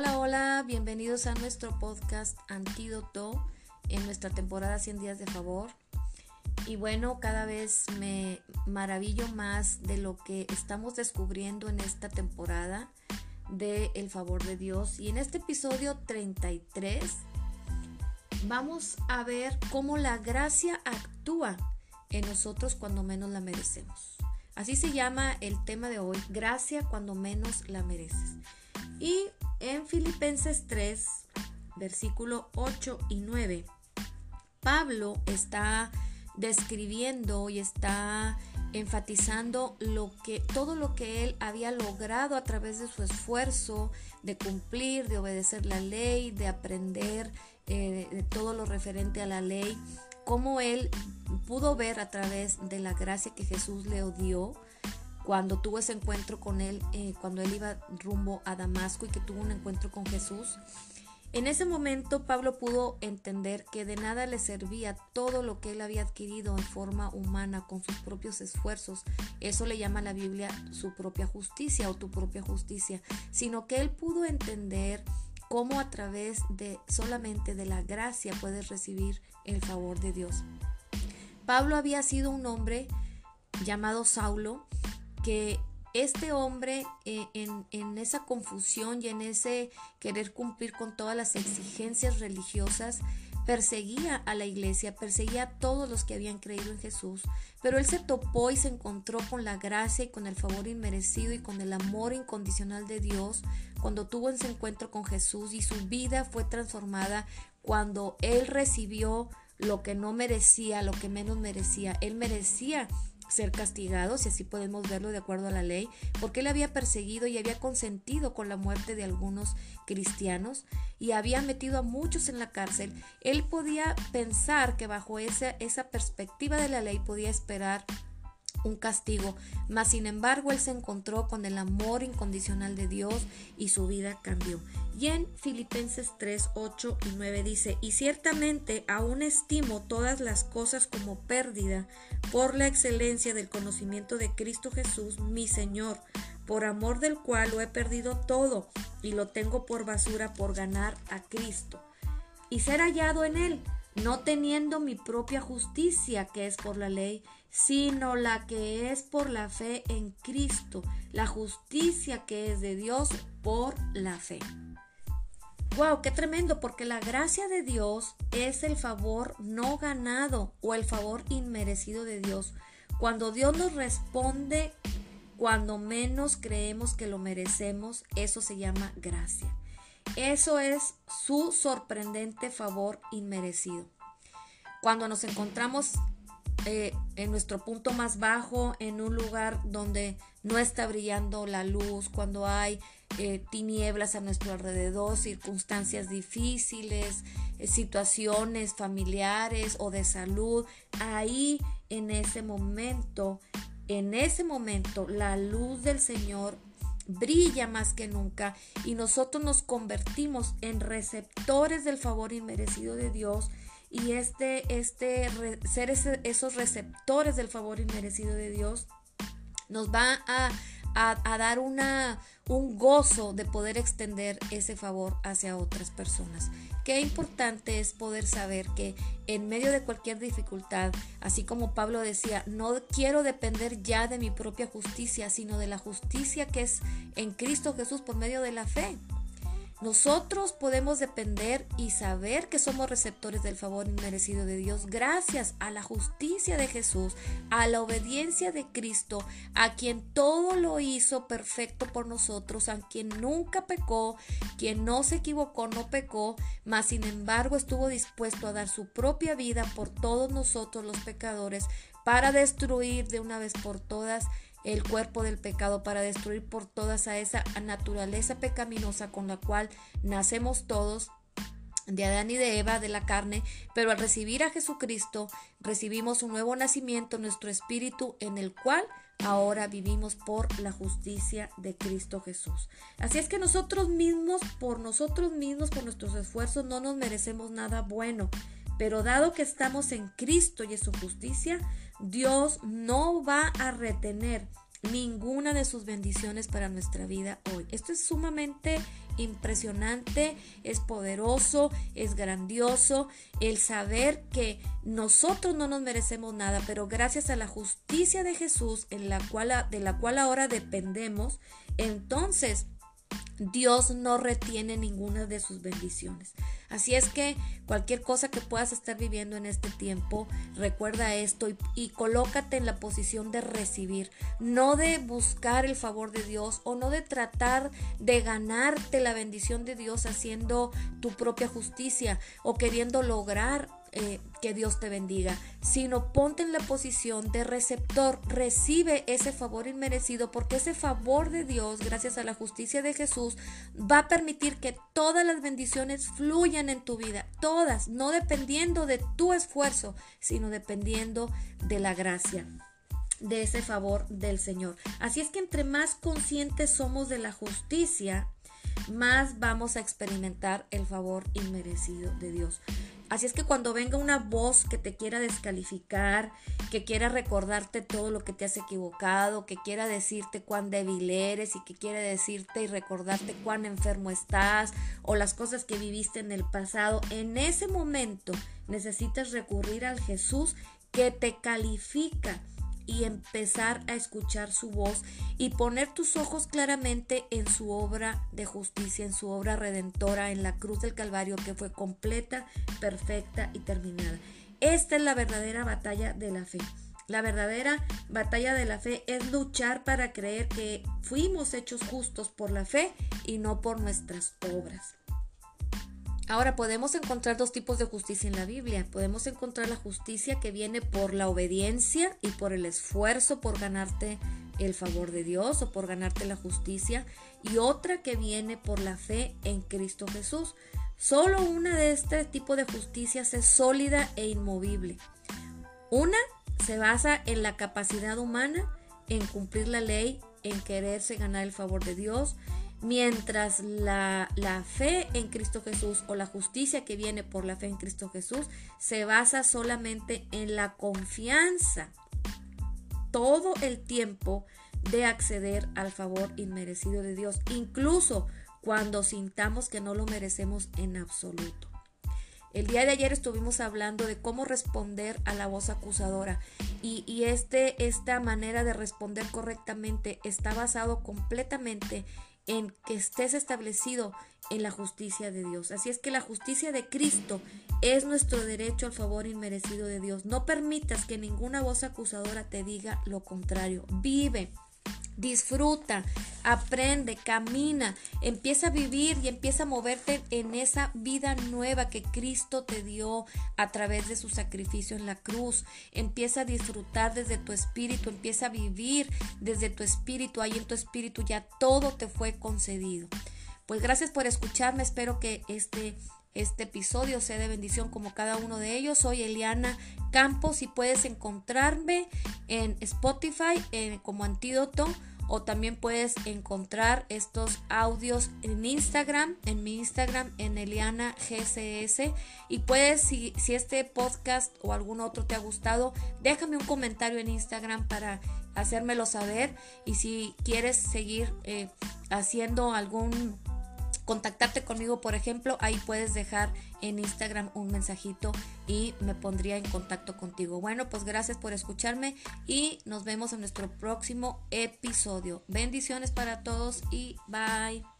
Hola, hola, bienvenidos a nuestro podcast Antídoto en nuestra temporada 100 días de favor. Y bueno, cada vez me maravillo más de lo que estamos descubriendo en esta temporada de El favor de Dios. Y en este episodio 33 vamos a ver cómo la gracia actúa en nosotros cuando menos la merecemos. Así se llama el tema de hoy, gracia cuando menos la mereces. Y en Filipenses 3, versículo 8 y 9, Pablo está describiendo y está enfatizando lo que todo lo que él había logrado a través de su esfuerzo de cumplir, de obedecer la ley, de aprender eh, todo lo referente a la ley, cómo él pudo ver a través de la gracia que Jesús le dio cuando tuvo ese encuentro con él, eh, cuando él iba rumbo a Damasco y que tuvo un encuentro con Jesús. En ese momento Pablo pudo entender que de nada le servía todo lo que él había adquirido en forma humana con sus propios esfuerzos. Eso le llama la Biblia su propia justicia o tu propia justicia, sino que él pudo entender cómo a través de solamente de la gracia puedes recibir el favor de Dios. Pablo había sido un hombre llamado Saulo que este hombre eh, en, esa confusión y en ese querer cumplir con todas las exigencias religiosas, perseguía a la iglesia, perseguía a todos los que habían creído en Jesús, pero él se topó y se encontró con la gracia y con el favor inmerecido y con el amor incondicional de Dios cuando tuvo ese encuentro con Jesús y su vida fue transformada cuando él recibió lo que no merecía, lo que menos merecía. Él merecía ser castigado, si así podemos verlo de acuerdo a la ley, porque él había perseguido y había consentido con la muerte de algunos cristianos y había metido a muchos en la cárcel. Él podía pensar que bajo esa, esa perspectiva de la ley podía esperar un castigo, mas sin embargo él se encontró con el amor incondicional de Dios y su vida cambió. Y en Filipenses 3, 8 y 9 dice, y ciertamente aún estimo todas las cosas como pérdida por la excelencia del conocimiento de Cristo Jesús, mi Señor, por amor del cual lo he perdido todo y lo tengo por basura por ganar a Cristo y ser hallado en él no teniendo mi propia justicia que es por la ley, sino la que es por la fe en Cristo, la justicia que es de Dios por la fe. Wow, qué tremendo, porque la gracia de Dios es el favor no ganado o el favor inmerecido de Dios. Cuando Dios nos responde cuando menos creemos que lo merecemos, eso se llama gracia. Eso es su sorprendente favor inmerecido. Cuando nos encontramos eh, en nuestro punto más bajo, en un lugar donde no está brillando la luz, cuando hay eh, tinieblas a nuestro alrededor, circunstancias difíciles, eh, situaciones familiares o de salud, ahí en ese momento, en ese momento la luz del Señor brilla más que nunca y nosotros nos convertimos en receptores del favor inmerecido de Dios y este, este ser esos receptores del favor inmerecido de Dios nos va a, a, dar una, un gozo de poder extender ese favor hacia otras personas. Qué importante es poder saber que en medio de cualquier dificultad, así como Pablo decía, no quiero depender ya de mi propia justicia, sino de la justicia que es en Cristo Jesús por medio de la fe. Nosotros podemos depender y saber que somos receptores del favor inmerecido de Dios gracias a la justicia de Jesús, a la obediencia de Cristo, a quien todo lo hizo perfecto por nosotros, a quien nunca pecó, quien no se equivocó, no pecó, mas sin embargo estuvo dispuesto a dar su propia vida por todos nosotros los pecadores para destruir de una vez por todas el cuerpo del pecado para destruir por todas a esa naturaleza pecaminosa con la cual nacemos todos de Adán y de Eva de la carne, pero al recibir a Jesucristo recibimos un nuevo nacimiento en nuestro espíritu en el cual ahora vivimos por la justicia de Cristo Jesús. Así es que nosotros mismos, por nosotros mismos, por nuestros esfuerzos, no nos merecemos nada bueno, pero dado que estamos en Cristo y en su justicia, Dios no va a retener ninguna de sus bendiciones para nuestra vida hoy. Esto es sumamente impresionante, es poderoso, es grandioso el saber que nosotros no nos merecemos nada, pero gracias a la justicia de Jesús en la cual de la cual ahora dependemos, entonces Dios no retiene ninguna de sus bendiciones. Así es que cualquier cosa que puedas estar viviendo en este tiempo, recuerda esto y, colócate en la posición de recibir, no de buscar el favor de Dios o no de tratar de ganarte la bendición de Dios haciendo tu propia justicia o queriendo lograr eh, que Dios te bendiga, sino ponte en la posición de receptor, recibe ese favor inmerecido, porque ese favor de Dios, gracias a la justicia de Jesús, va a permitir que todas las bendiciones fluyan en tu vida, todas, no dependiendo de tu esfuerzo, sino dependiendo de la gracia de ese favor del Señor. Así es que entre más conscientes somos de la justicia, más vamos a experimentar el favor inmerecido de Dios. Así es que cuando venga una voz que te quiera descalificar, que quiera recordarte todo lo que te has equivocado, que quiera decirte cuán débil eres y que quiera decirte y recordarte cuán enfermo estás o las cosas que viviste en el pasado, en ese momento necesitas recurrir al Jesús que te califica y empezar a escuchar su voz y poner tus ojos claramente en su obra de justicia, en su obra redentora, en la cruz del Calvario que fue completa, perfecta y terminada. Esta es la verdadera batalla de la fe. La verdadera batalla de la fe es luchar para creer que fuimos hechos justos por la fe y no por nuestras obras. Ahora podemos encontrar dos tipos de justicia en la Biblia. Podemos encontrar la justicia que viene por la obediencia y por el esfuerzo por ganarte el favor de Dios o por ganarte la justicia y otra que viene por la fe en Cristo Jesús. Solo una de este tipo de justicias es sólida e inmovible. Una se basa en la capacidad humana, en cumplir la ley, en quererse ganar el favor de Dios Mientras la, fe en Cristo Jesús o la justicia que viene por la fe en Cristo Jesús se basa solamente en la confianza todo el tiempo de acceder al favor inmerecido de Dios, incluso cuando sintamos que no lo merecemos en absoluto. El día de ayer estuvimos hablando de cómo responder a la voz acusadora y, y este, esta manera de responder correctamente está basado completamente en que estés establecido en la justicia de Dios. Así es que la justicia de Cristo es nuestro derecho al favor inmerecido de Dios. No permitas que ninguna voz acusadora te diga lo contrario. Vive disfruta, aprende, camina, empieza a vivir y empieza a moverte en esa vida nueva que Cristo te dio a través de su sacrificio en la cruz. Empieza a disfrutar desde tu espíritu, empieza a vivir desde tu espíritu. Ahí en tu espíritu ya todo te fue concedido. Pues gracias por escucharme, espero que este este episodio sea de bendición como cada uno de ellos. Soy Eliana Campos y puedes encontrarme en Spotify como antídoto o también puedes encontrar estos audios en Instagram, en mi Instagram, en Eliana GCS. Y puedes, si, si este podcast o algún otro te ha gustado, déjame un comentario en Instagram para hacérmelo saber. Y si quieres seguir eh, haciendo algún contactarte conmigo, por ejemplo, ahí puedes dejar en Instagram un mensajito y me pondría en contacto contigo. Bueno, pues gracias por escucharme y nos vemos en nuestro próximo episodio. Bendiciones para todos y bye.